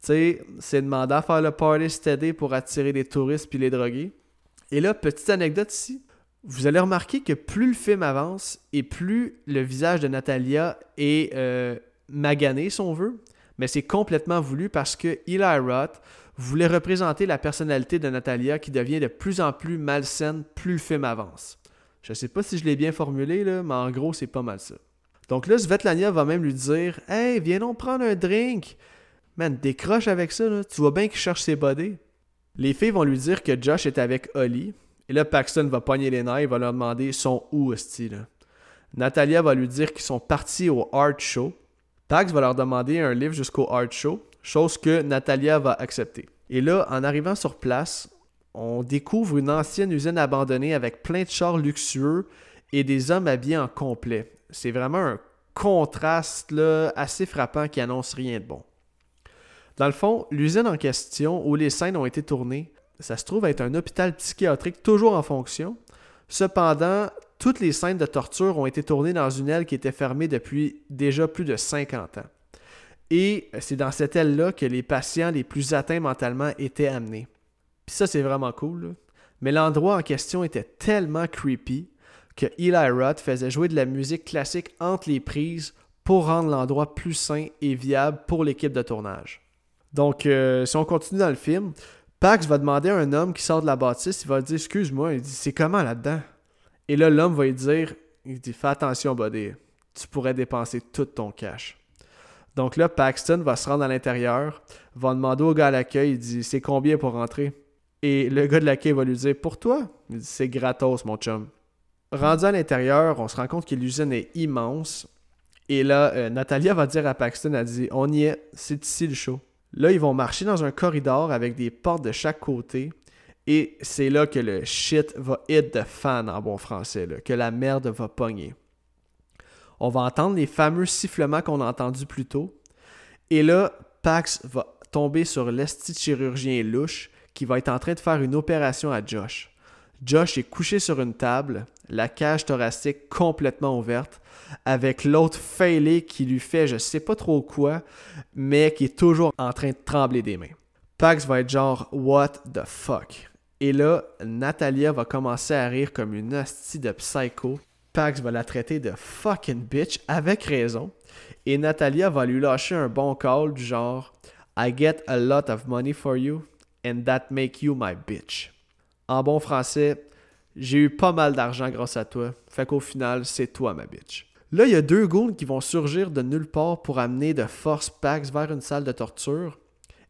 Tu sais, c'est demandé à faire le party steady pour attirer les touristes puis les droguer. Et là, petite anecdote ici. Vous allez remarquer que plus le film avance et plus le visage de Natalia est euh, magané, si on veut, mais c'est complètement voulu parce que Eli Roth voulait représenter la personnalité de Natalia qui devient de plus en plus malsaine plus le film avance. Je sais pas si je l'ai bien formulé, là, mais en gros, c'est pas mal ça. Donc là, Svetlania va même lui dire Hey, viens donc prendre un drink. Man, décroche avec ça, là. Tu vois bien qu'il cherche ses bodies. Les filles vont lui dire que Josh est avec Holly. Et là, Paxton va pogner les nerfs, il va leur demander son où, style. Natalia va lui dire qu'ils sont partis au Art Show. Pax va leur demander un livre jusqu'au Art Show, chose que Natalia va accepter. Et là, en arrivant sur place, on découvre une ancienne usine abandonnée avec plein de chars luxueux et des hommes habillés en complet. C'est vraiment un contraste là, assez frappant qui annonce rien de bon. Dans le fond, l'usine en question où les scènes ont été tournées, ça se trouve être un hôpital psychiatrique toujours en fonction. Cependant, toutes les scènes de torture ont été tournées dans une aile qui était fermée depuis déjà plus de 50 ans. Et c'est dans cette aile-là que les patients les plus atteints mentalement étaient amenés. Puis ça, c'est vraiment cool. Mais l'endroit en question était tellement creepy que Eli Roth faisait jouer de la musique classique entre les prises pour rendre l'endroit plus sain et viable pour l'équipe de tournage. Donc, euh, si on continue dans le film, Pax va demander à un homme qui sort de la bâtisse, il va dire Excuse-moi, il dit C'est comment là-dedans? Et là, l'homme va lui dire Il dit Fais attention, buddy, tu pourrais dépenser tout ton cash. Donc là, Paxton va se rendre à l'intérieur, va demander au gars à l'accueil Il dit C'est combien pour rentrer? Et le gars de l'accueil va lui dire Pour toi? Il dit C'est gratos, mon chum. Rendu à l'intérieur, on se rend compte que l'usine est immense. Et là, euh, Natalia va dire à Paxton Elle dit On y est, c'est ici le show. Là, ils vont marcher dans un corridor avec des portes de chaque côté. Et c'est là que le shit va hit de fan en bon français, que la merde va pogner. On va entendre les fameux sifflements qu'on a entendus plus tôt. Et là, Pax va tomber sur l'esti chirurgien louche qui va être en train de faire une opération à Josh. Josh est couché sur une table, la cage thoracique complètement ouverte, avec l'autre failé qui lui fait je sais pas trop quoi, mais qui est toujours en train de trembler des mains. Pax va être genre What the fuck? Et là, Natalia va commencer à rire comme une hostie de psycho. Pax va la traiter de fucking bitch avec raison. Et Natalia va lui lâcher un bon call du genre I get a lot of money for you and that make you my bitch. En bon français, j'ai eu pas mal d'argent grâce à toi. Fait qu'au final, c'est toi ma bitch. Là, il y a deux goons qui vont surgir de nulle part pour amener de force Pax vers une salle de torture.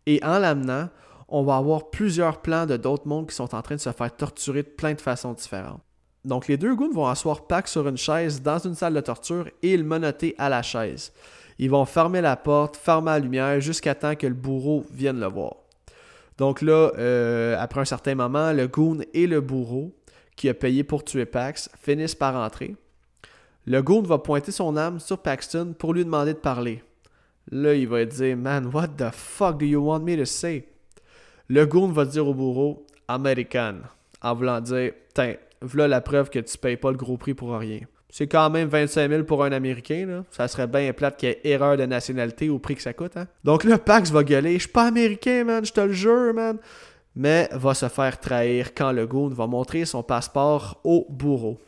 Et en l'amenant, on va avoir plusieurs plans de d'autres mondes qui sont en train de se faire torturer de plein de façons différentes. Donc les deux goons vont asseoir Pax sur une chaise dans une salle de torture et le menotter à la chaise. Ils vont fermer la porte, fermer la lumière jusqu'à temps que le bourreau vienne le voir. Donc là, euh, après un certain moment, le goon et le bourreau, qui a payé pour tuer Pax, finissent par entrer. Le goon va pointer son âme sur Paxton pour lui demander de parler. Là, il va dire Man, what the fuck do you want me to say? Le goon va dire au bourreau American, en voulant dire Tiens, voilà la preuve que tu payes pas le gros prix pour rien. C'est quand même 25 000 pour un Américain, là. Ça serait bien plate qu'il y ait erreur de nationalité au prix que ça coûte, hein. Donc là, Pax va gueuler Je suis pas américain, man, je te le jure, man. Mais va se faire trahir quand le goon va montrer son passeport au bourreau.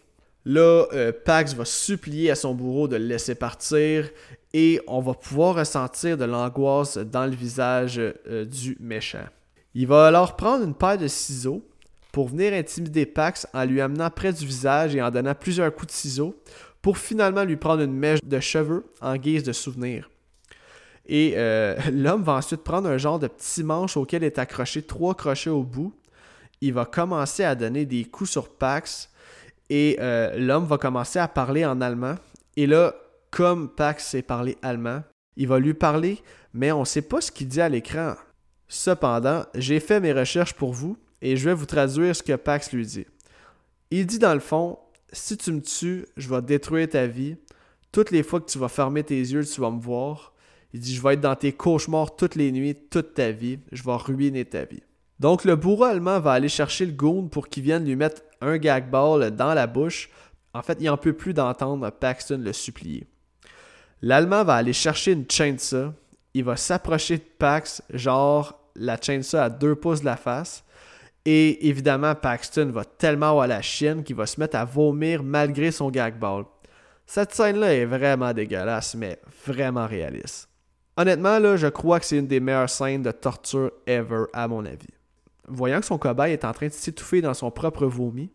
Là, euh, Pax va supplier à son bourreau de le laisser partir et on va pouvoir ressentir de l'angoisse dans le visage euh, du méchant. Il va alors prendre une paire de ciseaux pour venir intimider Pax en lui amenant près du visage et en donnant plusieurs coups de ciseaux pour finalement lui prendre une mèche de cheveux en guise de souvenir. Et euh, l'homme va ensuite prendre un genre de petit manche auquel est accroché trois crochets au bout. Il va commencer à donner des coups sur Pax et euh, l'homme va commencer à parler en allemand. Et là, comme Pax sait parler allemand, il va lui parler, mais on ne sait pas ce qu'il dit à l'écran. Cependant, j'ai fait mes recherches pour vous et je vais vous traduire ce que Pax lui dit. Il dit dans le fond, si tu me tues, je vais détruire ta vie. Toutes les fois que tu vas fermer tes yeux, tu vas me voir. Il dit, je vais être dans tes cauchemars toutes les nuits, toute ta vie. Je vais ruiner ta vie. Donc le bourreau allemand va aller chercher le goon pour qu'il vienne lui mettre un gag ball dans la bouche. En fait, il n'en peut plus d'entendre Paxton le supplier. L'Allemand va aller chercher une chainsaw. Il va s'approcher de Pax, genre la chainsaw à deux pouces de la face. Et évidemment, Paxton va tellement avoir la chienne qu'il va se mettre à vomir malgré son gag ball. Cette scène-là est vraiment dégueulasse, mais vraiment réaliste. Honnêtement, là, je crois que c'est une des meilleures scènes de torture ever, à mon avis voyant que son cobaye est en train de s'étouffer dans son propre vomi,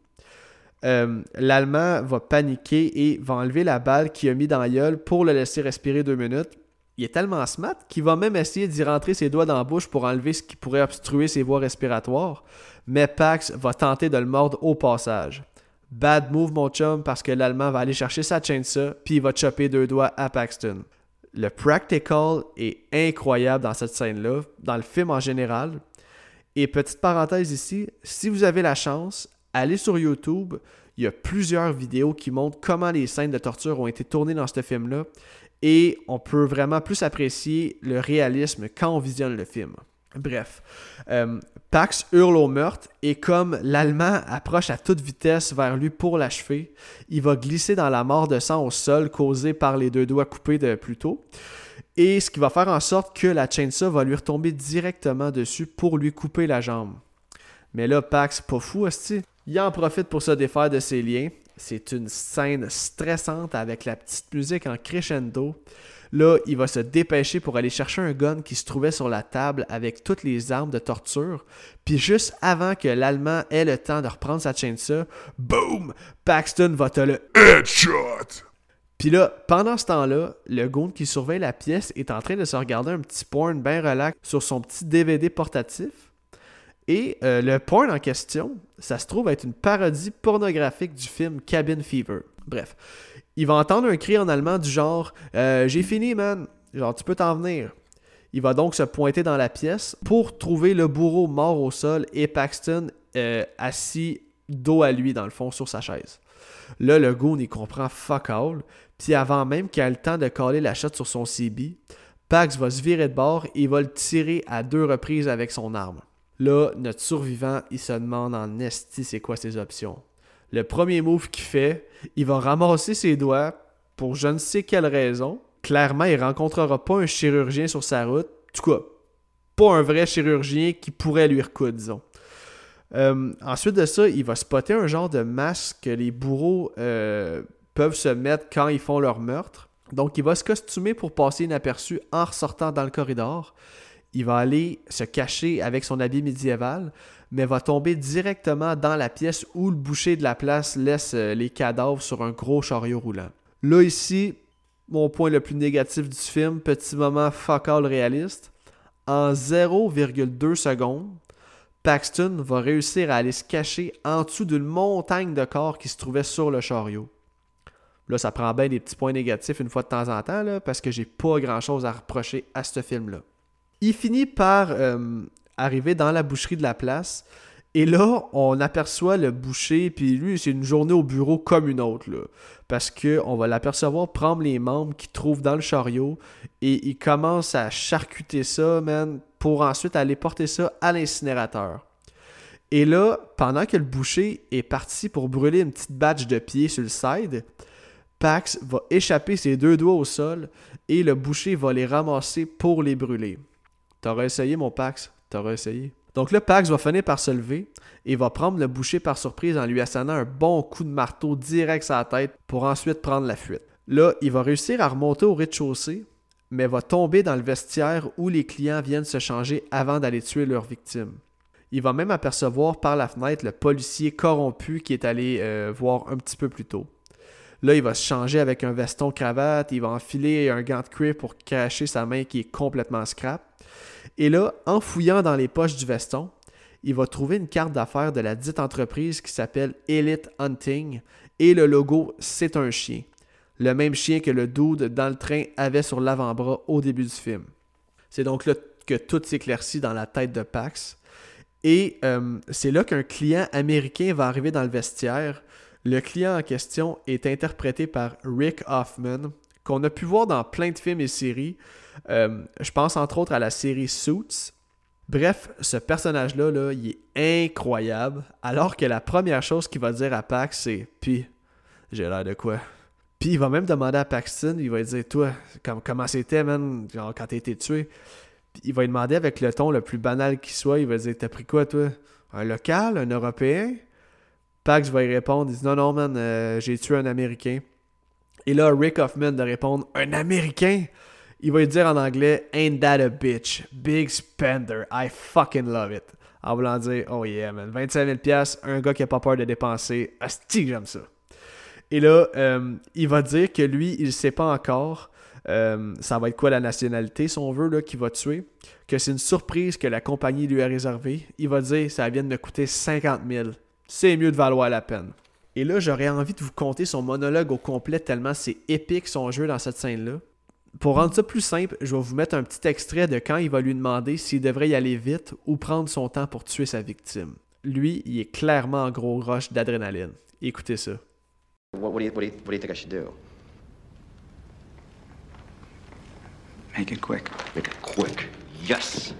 euh, l'Allemand va paniquer et va enlever la balle qu'il a mis dans la gueule pour le laisser respirer deux minutes. Il est tellement smart qu'il va même essayer d'y rentrer ses doigts dans la bouche pour enlever ce qui pourrait obstruer ses voies respiratoires, mais Pax va tenter de le mordre au passage. Bad move, mon chum, parce que l'Allemand va aller chercher sa chainsaw, puis il va chopper deux doigts à Paxton. Le practical est incroyable dans cette scène-là, dans le film en général. Et petite parenthèse ici, si vous avez la chance, allez sur YouTube. Il y a plusieurs vidéos qui montrent comment les scènes de torture ont été tournées dans ce film-là. Et on peut vraiment plus apprécier le réalisme quand on visionne le film. Bref, euh, Pax hurle au meurtre et comme l'Allemand approche à toute vitesse vers lui pour l'achever, il va glisser dans la mort de sang au sol causée par les deux doigts coupés de plus. Et ce qui va faire en sorte que la chainsaw va lui retomber directement dessus pour lui couper la jambe. Mais là, Pax, pas fou, hostie. Il en profite pour se défaire de ses liens. C'est une scène stressante avec la petite musique en crescendo. Là, il va se dépêcher pour aller chercher un gun qui se trouvait sur la table avec toutes les armes de torture. Puis juste avant que l'Allemand ait le temps de reprendre sa chainsaw, boom! Paxton va te le headshot! Puis là, pendant ce temps-là, le goon qui surveille la pièce est en train de se regarder un petit porn bien relax sur son petit DVD portatif. Et euh, le porn en question, ça se trouve être une parodie pornographique du film Cabin Fever. Bref, il va entendre un cri en allemand du genre euh, J'ai fini, man. Genre, tu peux t'en venir. Il va donc se pointer dans la pièce pour trouver le bourreau mort au sol et Paxton euh, assis dos à lui, dans le fond, sur sa chaise. Là, le goon, il comprend fuck all. Puis avant même qu'il ait le temps de caler la chatte sur son CB, Pax va se virer de bord et va le tirer à deux reprises avec son arme. Là, notre survivant, il se demande en esti c'est quoi ses options? Le premier move qu'il fait, il va ramasser ses doigts pour je ne sais quelle raison. Clairement, il rencontrera pas un chirurgien sur sa route. En tout cas, pas un vrai chirurgien qui pourrait lui recoudre, disons. Euh, ensuite de ça, il va spotter un genre de masque que les bourreaux euh, peuvent se mettre quand ils font leur meurtre. Donc, il va se costumer pour passer inaperçu en ressortant dans le corridor il va aller se cacher avec son habit médiéval, mais va tomber directement dans la pièce où le boucher de la place laisse euh, les cadavres sur un gros chariot roulant. Là, ici, mon point le plus négatif du film, petit moment fuck all réaliste. En 0,2 secondes, Paxton va réussir à aller se cacher en dessous d'une montagne de corps qui se trouvait sur le chariot. Là, ça prend bien des petits points négatifs une fois de temps en temps, parce que j'ai pas grand chose à reprocher à ce film-là. Il finit par euh, arriver dans la boucherie de la place. Et là, on aperçoit le boucher, puis lui, c'est une journée au bureau comme une autre, là. Parce qu'on va l'apercevoir prendre les membres qu'il trouve dans le chariot, et il commence à charcuter ça, man, pour ensuite aller porter ça à l'incinérateur. Et là, pendant que le boucher est parti pour brûler une petite batch de pied sur le side, Pax va échapper ses deux doigts au sol, et le boucher va les ramasser pour les brûler. T'aurais essayé, mon Pax. T'aurais essayé. Donc là, Pax va finir par se lever et va prendre le boucher par surprise en lui assénant un bon coup de marteau direct sur la tête pour ensuite prendre la fuite. Là, il va réussir à remonter au rez-de-chaussée, mais va tomber dans le vestiaire où les clients viennent se changer avant d'aller tuer leur victime. Il va même apercevoir par la fenêtre le policier corrompu qui est allé euh, voir un petit peu plus tôt. Là, il va se changer avec un veston cravate, il va enfiler un gant de cuir pour cacher sa main qui est complètement scrap. Et là, en fouillant dans les poches du veston, il va trouver une carte d'affaires de la dite entreprise qui s'appelle Elite Hunting et le logo, c'est un chien. Le même chien que le dude dans le train avait sur l'avant-bras au début du film. C'est donc là que tout s'éclaircit dans la tête de Pax. Et euh, c'est là qu'un client américain va arriver dans le vestiaire. Le client en question est interprété par Rick Hoffman, qu'on a pu voir dans plein de films et séries. Euh, je pense entre autres à la série Suits. Bref, ce personnage-là, là, il est incroyable. Alors que la première chose qu'il va dire à Pax, c'est Puis, j'ai l'air de quoi Puis il va même demander à Paxton, il va lui dire Toi, comment c'était, man, genre, quand t'as été tué Puis il va lui demander avec le ton le plus banal qui soit il va dire T'as pris quoi, toi? Un local? Un Européen Pax va y répondre Il dit Non, non, man, euh, j'ai tué un Américain. Et là, Rick Hoffman de répondre Un Américain il va lui dire en anglais Ain't that a bitch? Big spender. I fucking love it. En voulant dire Oh yeah, man. 25 000 un gars qui a pas peur de dépenser. Asti, j'aime ça. Et là, euh, il va dire que lui, il sait pas encore euh, ça va être quoi la nationalité, si on là, qui va tuer, que c'est une surprise que la compagnie lui a réservée. Il va dire ça vient de me coûter 50 000. C'est mieux de valoir la peine. Et là, j'aurais envie de vous conter son monologue au complet tellement c'est épique son jeu dans cette scène-là. Pour rendre ça plus simple, je vais vous mettre un petit extrait de quand il va lui demander s'il devrait y aller vite ou prendre son temps pour tuer sa victime. Lui, il est clairement en gros rush d'adrénaline. Écoutez ça. What, what, do you, what, do you, what do you think I should do? Make it quick. Make it quick. Yes.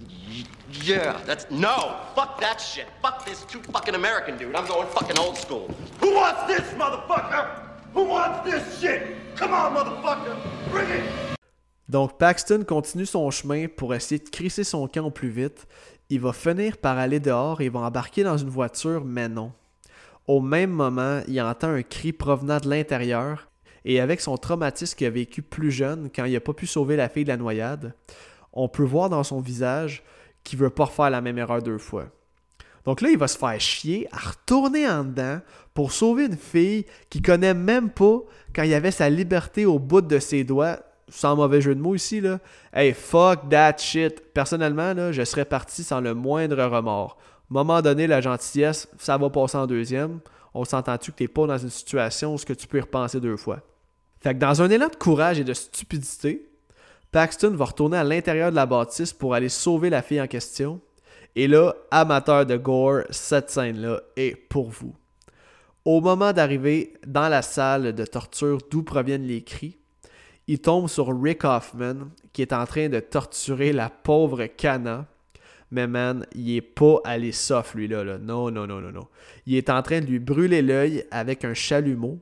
Y- yeah, that's no. Fuck that shit. Fuck this too fucking American dude. I'm going fucking old school. Who wants this, motherfucker? Who wants this shit? Come on, motherfucker. Bring it. Donc Paxton continue son chemin pour essayer de crisser son camp au plus vite. Il va finir par aller dehors et va embarquer dans une voiture, mais non. Au même moment, il entend un cri provenant de l'intérieur et avec son traumatisme qu'il a vécu plus jeune quand il n'a pas pu sauver la fille de la noyade, on peut voir dans son visage qu'il veut pas refaire la même erreur deux fois. Donc là, il va se faire chier à retourner en dedans pour sauver une fille qu'il connaît même pas quand il avait sa liberté au bout de ses doigts. Sans mauvais jeu de mots ici, là. Hey, fuck that shit. Personnellement, là, je serais parti sans le moindre remords. Moment donné, la gentillesse, ça va passer en deuxième. On s'entend-tu que t'es pas dans une situation où ce que tu peux y repenser deux fois? Fait que dans un élan de courage et de stupidité, Paxton va retourner à l'intérieur de la bâtisse pour aller sauver la fille en question. Et là, amateur de gore, cette scène-là est pour vous. Au moment d'arriver dans la salle de torture d'où proviennent les cris, il tombe sur Rick Hoffman qui est en train de torturer la pauvre Kana. Mais man, il est pas allé soft lui là, là. Non, non, non, non, non. Il est en train de lui brûler l'œil avec un chalumeau.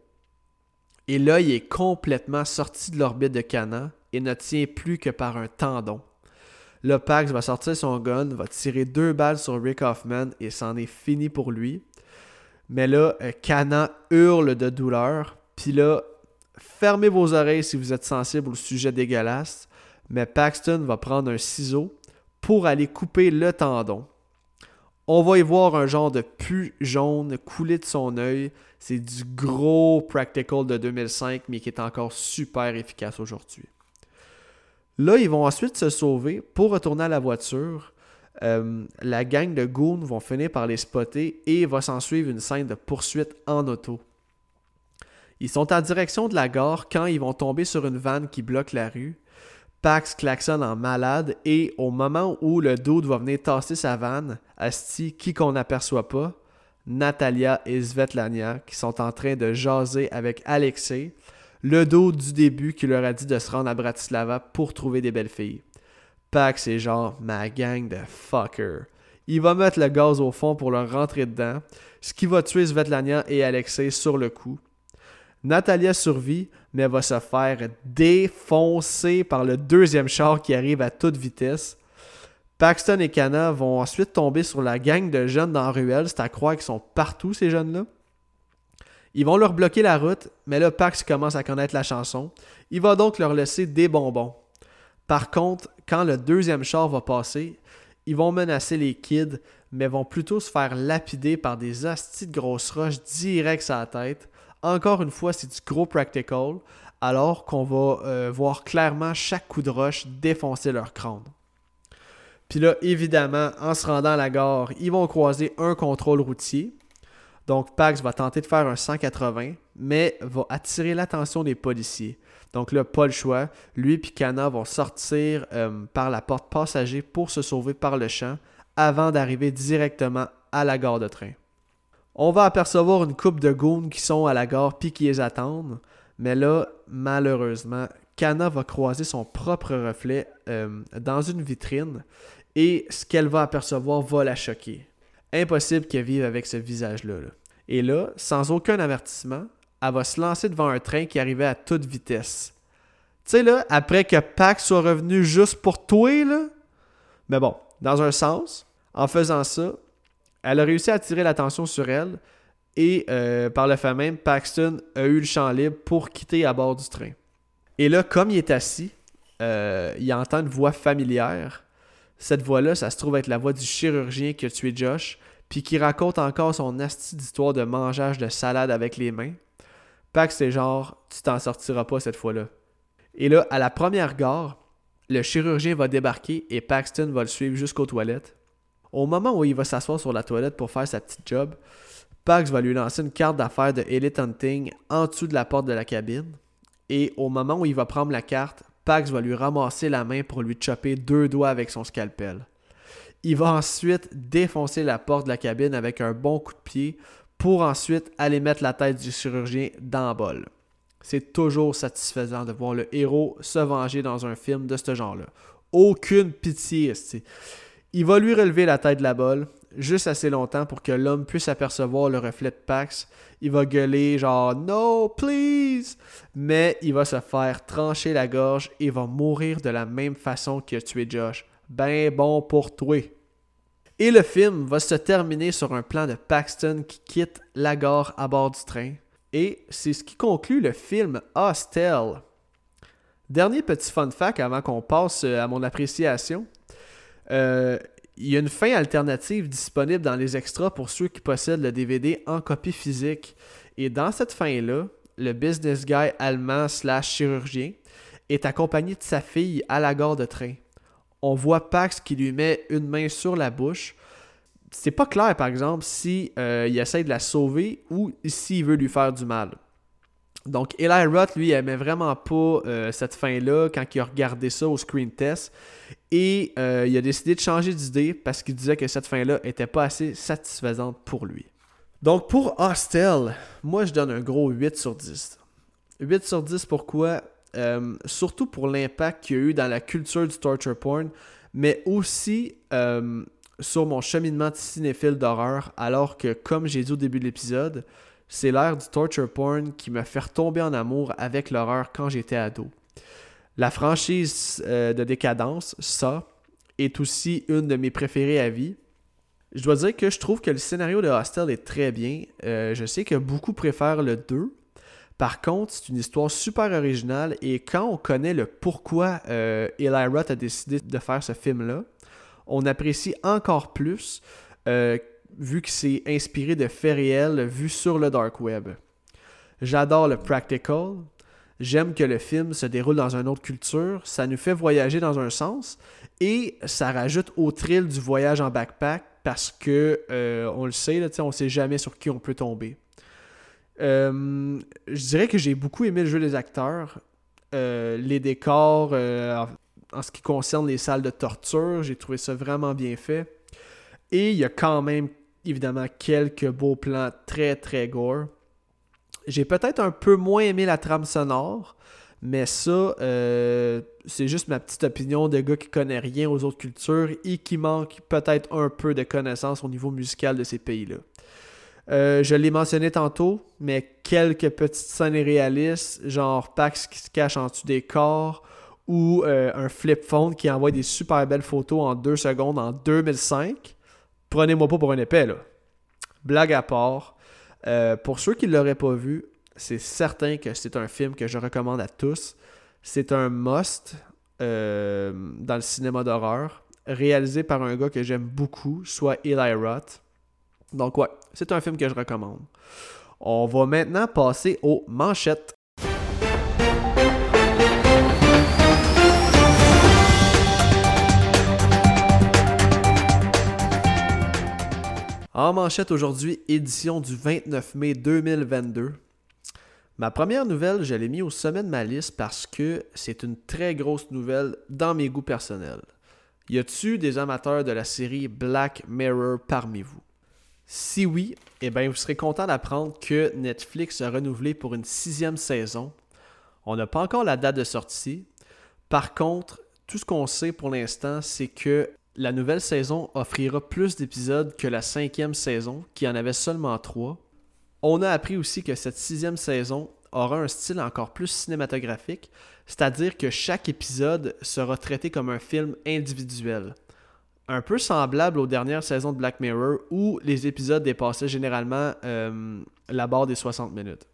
Et l'œil est complètement sorti de l'orbite de Kana et ne tient plus que par un tendon. Le Pax va sortir son gun, va tirer deux balles sur Rick Hoffman et c'en est fini pour lui. Mais là, euh, Kana hurle de douleur. Puis là, fermez vos oreilles si vous êtes sensible au sujet dégueulasse. Mais Paxton va prendre un ciseau pour aller couper le tendon. On va y voir un genre de pu jaune couler de son œil. C'est du gros practical de 2005, mais qui est encore super efficace aujourd'hui. Là, ils vont ensuite se sauver pour retourner à la voiture. Euh, la gang de goons vont finir par les spotter et va s'en suivre une scène de poursuite en auto. Ils sont en direction de la gare quand ils vont tomber sur une vanne qui bloque la rue. Pax klaxonne en malade et au moment où le dude va venir tasser sa vanne, Asti, qui qu'on n'aperçoit pas, Natalia et Svetlania qui sont en train de jaser avec Alexei, le dude du début qui leur a dit de se rendre à Bratislava pour trouver des belles filles. Pax est genre ma gang de fucker. Il va mettre le gaz au fond pour leur rentrer dedans, ce qui va tuer Svetlania et Alexei sur le coup. Natalia survit, mais va se faire défoncer par le deuxième char qui arrive à toute vitesse. Paxton et Kana vont ensuite tomber sur la gang de jeunes dans la. C'est à croire qu'ils sont partout, ces jeunes-là. Ils vont leur bloquer la route, mais là, Pax commence à connaître la chanson. Il va donc leur laisser des bonbons. Par contre, quand le deuxième char va passer, ils vont menacer les kids, mais vont plutôt se faire lapider par des astis de grosses roches direct sur la tête. Encore une fois, c'est du gros practical, alors qu'on va euh, voir clairement chaque coup de roche défoncer leur crâne. Puis là, évidemment, en se rendant à la gare, ils vont croiser un contrôle routier. Donc, Pax va tenter de faire un 180, mais va attirer l'attention des policiers. Donc là, pas le choix. Lui et Kana vont sortir euh, par la porte passager pour se sauver par le champ avant d'arriver directement à la gare de train. On va apercevoir une coupe de goons qui sont à la gare puis qui les attendent. Mais là, malheureusement, Kana va croiser son propre reflet euh, dans une vitrine et ce qu'elle va apercevoir va la choquer. Impossible qu'elle vive avec ce visage-là. là. Et là, sans aucun avertissement, elle va se lancer devant un train qui arrivait à toute vitesse. Tu sais, là, après que Pax soit revenu juste pour toi, là. Mais bon, dans un sens, en faisant ça, elle a réussi à attirer l'attention sur elle et euh, par le fait même, Paxton a eu le champ libre pour quitter à bord du train. Et là, comme il est assis, euh, il entend une voix familière. Cette voix-là, ça se trouve être la voix du chirurgien qui a tué Josh, puis qui raconte encore son asti d'histoire de mangeage de salade avec les mains. Pax, c'est genre, tu t'en sortiras pas cette fois-là. Et là, à la première gare, le chirurgien va débarquer et Paxton va le suivre jusqu'aux toilettes. Au moment où il va s'asseoir sur la toilette pour faire sa petite job, Pax va lui lancer une carte d'affaires de Elite Hunting en dessous de la porte de la cabine. Et au moment où il va prendre la carte, Pax va lui ramasser la main pour lui chopper deux doigts avec son scalpel. Il va ensuite défoncer la porte de la cabine avec un bon coup de pied pour ensuite aller mettre la tête du chirurgien dans le bol. C'est toujours satisfaisant de voir le héros se venger dans un film de ce genre-là. Aucune pitié. Il va lui relever la tête de la bolle juste assez longtemps pour que l'homme puisse apercevoir le reflet de Pax. Il va gueuler genre No, please! Mais il va se faire trancher la gorge et va mourir de la même façon qu'il a tué Josh. Ben bon pour toi. Et le film va se terminer sur un plan de Paxton qui quitte la gare à bord du train. Et c'est ce qui conclut le film Hostel. Dernier petit fun fact avant qu'on passe euh, à mon appréciation. Euh, il y a une fin alternative disponible dans les extras pour ceux qui possèdent le DVD en copie physique. Et dans cette fin-là, le business guy allemand slash chirurgien est accompagné de sa fille à la gare de train on voit Pax qui lui met une main sur la bouche. C'est pas clair, par exemple, si euh, essaie de la sauver ou s'il veut lui faire du mal. Donc, Eli Roth, lui, aimait vraiment pas euh, cette fin-là quand il a regardé ça au screen test. Et euh, il a décidé de changer d'idée parce qu'il disait que cette fin-là était pas assez satisfaisante pour lui. Donc, pour Hostel, moi, je donne un gros 8 sur 10. 8 sur 10, pourquoi? Euh, surtout pour l'impact qu'il y a eu dans la culture du torture porn, mais aussi euh, sur mon cheminement de cinéphile d'horreur, alors que, comme j'ai dit au début de l'épisode, c'est l'ère du torture porn qui m'a fait retomber en amour avec l'horreur quand j'étais ado. La franchise euh, de décadence, ça, est aussi une de mes préférées à vie. Je dois dire que je trouve que le scénario de Hostel est très bien. je sais que beaucoup préfèrent le 2, par contre, c'est une histoire super originale et quand on connaît le pourquoi euh, Eli Roth a décidé de faire ce film-là, on apprécie encore plus euh, vu que c'est inspiré de faits réels vus sur le dark web. J'adore le practical. J'aime que le film se déroule dans une autre culture. Ça nous fait voyager dans un sens et ça rajoute au thrill du voyage en backpack parce que, euh, on le sait, on ne sait jamais sur qui on peut tomber. Euh, je dirais que j'ai beaucoup aimé le jeu des acteurs. Euh, les décors, euh, en ce qui concerne les salles de torture, j'ai trouvé ça vraiment bien fait. Et il y a quand même, évidemment, quelques beaux plans très, très gore. J'ai peut-être un peu moins aimé la trame sonore, mais ça, c'est juste ma petite opinion de gars qui connaît rien aux autres cultures et qui manque peut-être un peu de connaissances au niveau musical de ces pays-là. Euh, je l'ai mentionné tantôt, mais quelques petites scènes réalistes, genre Pax qui se cache en dessous des corps ou euh, un flip phone qui envoie des super belles photos en deux secondes en 2005. Prenez-moi pas pour un épais, là. Blague à part. Euh, pour ceux qui ne l'auraient pas vu, c'est certain que c'est un film que je recommande à tous. C'est un must dans le cinéma d'horreur, réalisé par un gars que j'aime beaucoup, soit Eli Roth. Donc ouais, c'est un film que je recommande. On va maintenant passer aux manchettes. En manchette aujourd'hui, édition du 29 mai 2022. Ma première nouvelle, je l'ai mis au sommet de ma liste parce que c'est une très grosse nouvelle dans mes goûts personnels. Y a-t-il des amateurs de la série Black Mirror parmi vous? Si oui, eh bien, vous serez content d'apprendre que Netflix a renouvelé pour une sixième saison. On n'a pas encore la date de sortie. Par contre, tout ce qu'on sait pour l'instant, c'est que la nouvelle saison offrira plus d'épisodes que la cinquième saison, qui en avait seulement trois. On a appris aussi que cette sixième saison aura un style encore plus cinématographique, c'est-à-dire que chaque épisode sera traité comme un film individuel un peu semblable aux dernières saisons de Black Mirror où les épisodes dépassaient généralement euh, la barre des 60 minutes.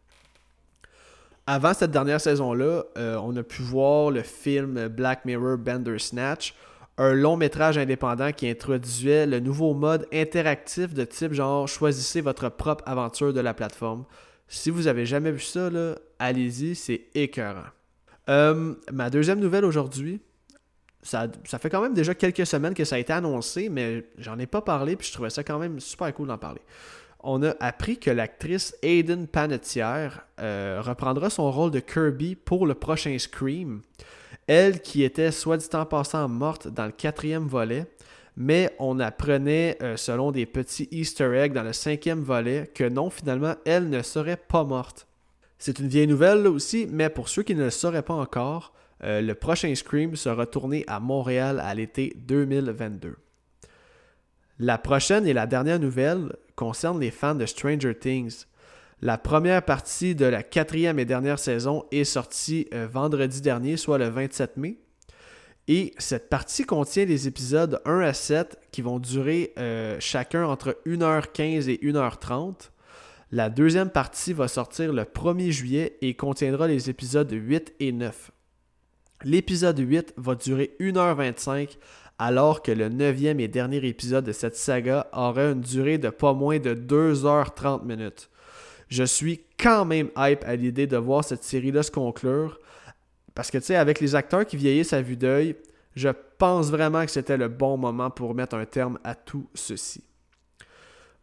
Avant cette dernière saison-là, euh, on a pu voir le film Black Mirror Snatch, un long métrage indépendant qui introduisait le nouveau mode interactif de type genre choisissez votre propre aventure de la plateforme. Si vous avez jamais vu ça, allez-y, c'est écœurant. Euh, ma deuxième nouvelle aujourd'hui, ça, fait quand même déjà quelques semaines que ça a été annoncé, mais j'en ai pas parlé, puis je trouvais ça quand même super cool d'en parler. On a appris que l'actrice Aiden Panettiere euh, reprendra son rôle de Kirby pour le prochain Scream. Elle qui était, soit dit en passant, morte dans le quatrième volet, mais on apprenait, euh, selon des petits easter eggs dans le cinquième volet, que non, finalement, elle ne serait pas morte. C'est une vieille nouvelle aussi, mais pour ceux qui ne le sauraient pas encore, euh, le prochain Scream sera tourné à Montréal à l'été 2022. La prochaine et la dernière nouvelle concerne les fans de Stranger Things. La première partie de la quatrième et dernière saison est sortie euh, vendredi dernier, soit le 27 mai. Et cette partie contient les épisodes 1 à 7 qui vont durer euh, chacun entre 1h15 et 1h30. La deuxième partie va sortir le 1er juillet et contiendra les épisodes 8 et 9. L'épisode 8 va durer 1h25 alors que le neuvième et dernier épisode de cette saga aura une durée de pas moins de 2h30 minutes. Je suis quand même hype à l'idée de voir cette série-là se conclure. Parce que, tu sais, avec les acteurs qui vieillissent à vue d'œil, je pense vraiment que c'était le bon moment pour mettre un terme à tout ceci.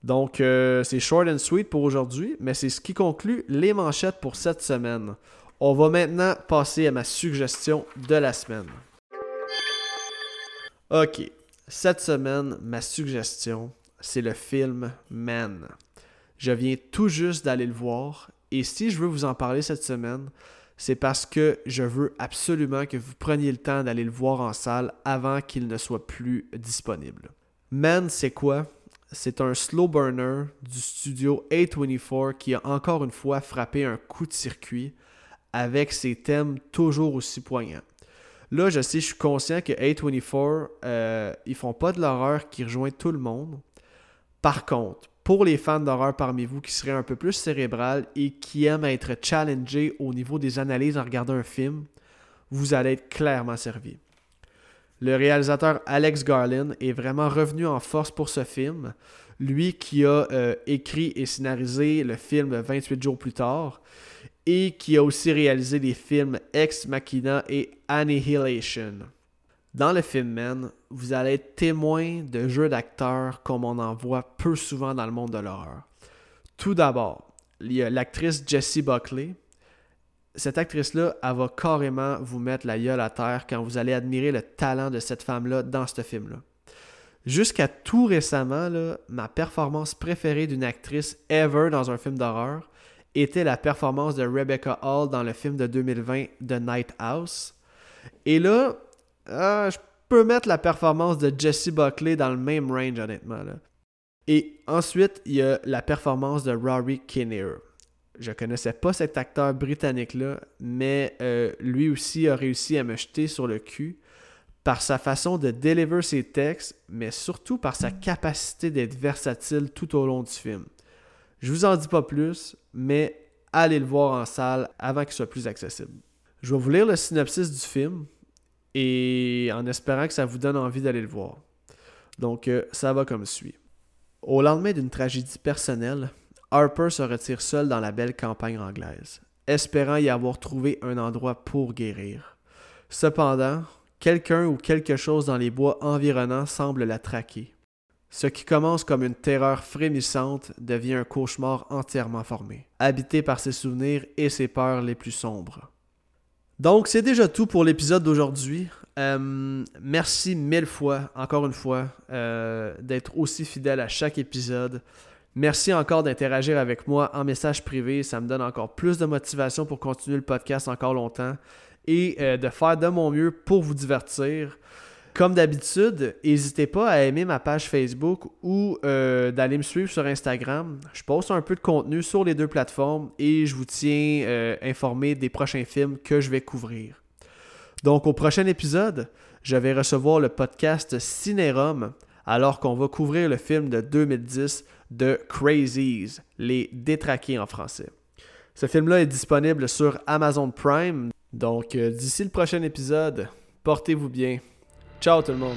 Donc, euh, c'est short and sweet pour aujourd'hui, mais c'est ce qui conclut les manchettes pour cette semaine. On va maintenant passer à ma suggestion de la semaine. Ok, cette semaine, ma suggestion, c'est le film Man. Je viens tout juste d'aller le voir et si je veux vous en parler cette semaine, c'est parce que je veux absolument que vous preniez le temps d'aller le voir en salle avant qu'il ne soit plus disponible. Man, c'est quoi? C'est un slow burner du studio A24 qui a encore une fois frappé un coup de circuit avec ses thèmes toujours aussi poignants. Là, je sais, je suis conscient que A24, euh, ils font pas de l'horreur qui rejoint tout le monde. Par contre, pour les fans d'horreur parmi vous qui seraient un peu plus cérébral et qui aiment être challengés au niveau des analyses en regardant un film, vous allez être clairement servi. Le réalisateur Alex Garland est vraiment revenu en force pour ce film. Lui qui a euh, écrit et scénarisé le film 28 jours plus tard et qui a aussi réalisé les films Ex Machina et Annihilation. Dans le film Men, vous allez être témoin de jeux d'acteurs comme on en voit peu souvent dans le monde de l'horreur. Tout d'abord, il y a l'actrice Jessie Buckley. Cette actrice-là, elle va carrément vous mettre la gueule à terre quand vous allez admirer le talent de cette femme-là dans ce film-là. Jusqu'à tout récemment, ma performance préférée d'une actrice ever dans un film d'horreur, était la performance de Rebecca Hall dans le film de 2020 The Night House. Et là, euh, je peux mettre la performance de Jesse Buckley dans le même range, honnêtement. Et ensuite, il y a la performance de Rory Kinnear. Je connaissais pas cet acteur britannique-là, mais euh, lui aussi a réussi à me jeter sur le cul par sa façon de deliver ses textes, mais surtout par sa capacité d'être versatile tout au long du film. Je vous en dis pas plus, mais allez le voir en salle avant qu'il soit plus accessible. Je vais vous lire le synopsis du film et en espérant que ça vous donne envie d'aller le voir. Donc, euh, ça va comme suit. Au lendemain d'une tragédie personnelle, Harper se retire seul dans la belle campagne anglaise, espérant y avoir trouvé un endroit pour guérir. Cependant, quelqu'un ou quelque chose dans les bois environnants semble la traquer. Ce qui commence comme une terreur frémissante devient un cauchemar entièrement formé, habité par ses souvenirs et ses peurs les plus sombres. Donc, c'est déjà tout pour l'épisode d'aujourd'hui. Euh, merci mille fois, encore une fois, euh, d'être aussi fidèle à chaque épisode. Merci encore d'interagir avec moi en message privé. Ça me donne encore plus de motivation pour continuer le podcast encore longtemps et euh, de faire de mon mieux pour vous divertir. Comme d'habitude, n'hésitez pas à aimer ma page Facebook ou euh, d'aller me suivre sur Instagram. Je poste un peu de contenu sur les deux plateformes et je vous tiens euh, informé des prochains films que je vais couvrir. Donc au prochain épisode, je vais recevoir le podcast Cinérum alors qu'on va couvrir le film de 2010 de Crazies, les détraqués en français. Ce film-là est disponible sur Amazon Prime. Donc euh, d'ici le prochain épisode, portez-vous bien. Tchau, teu irmão.